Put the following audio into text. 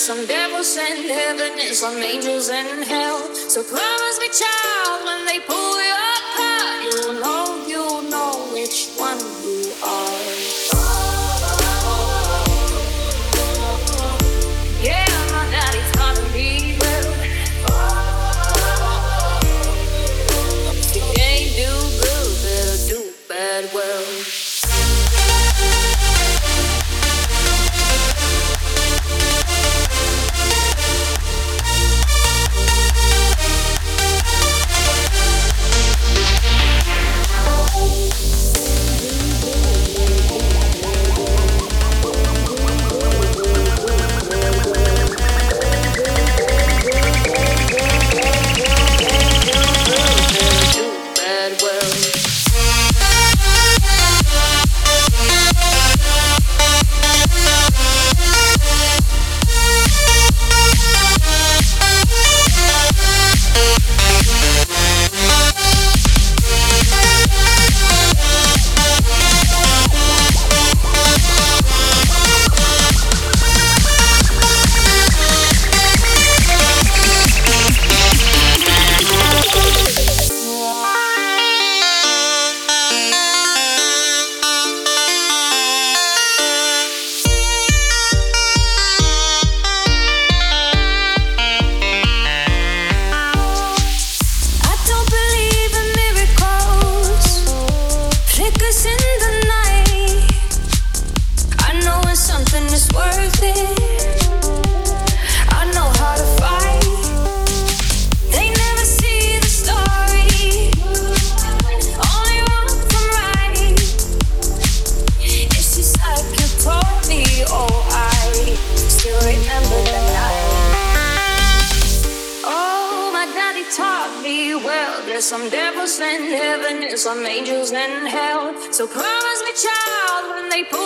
some devils in heaven and some angels in hell. So promise me, child, when they pull you taught me well. There's some devils in heaven and some angels in hell. So promise me, child, when they pull.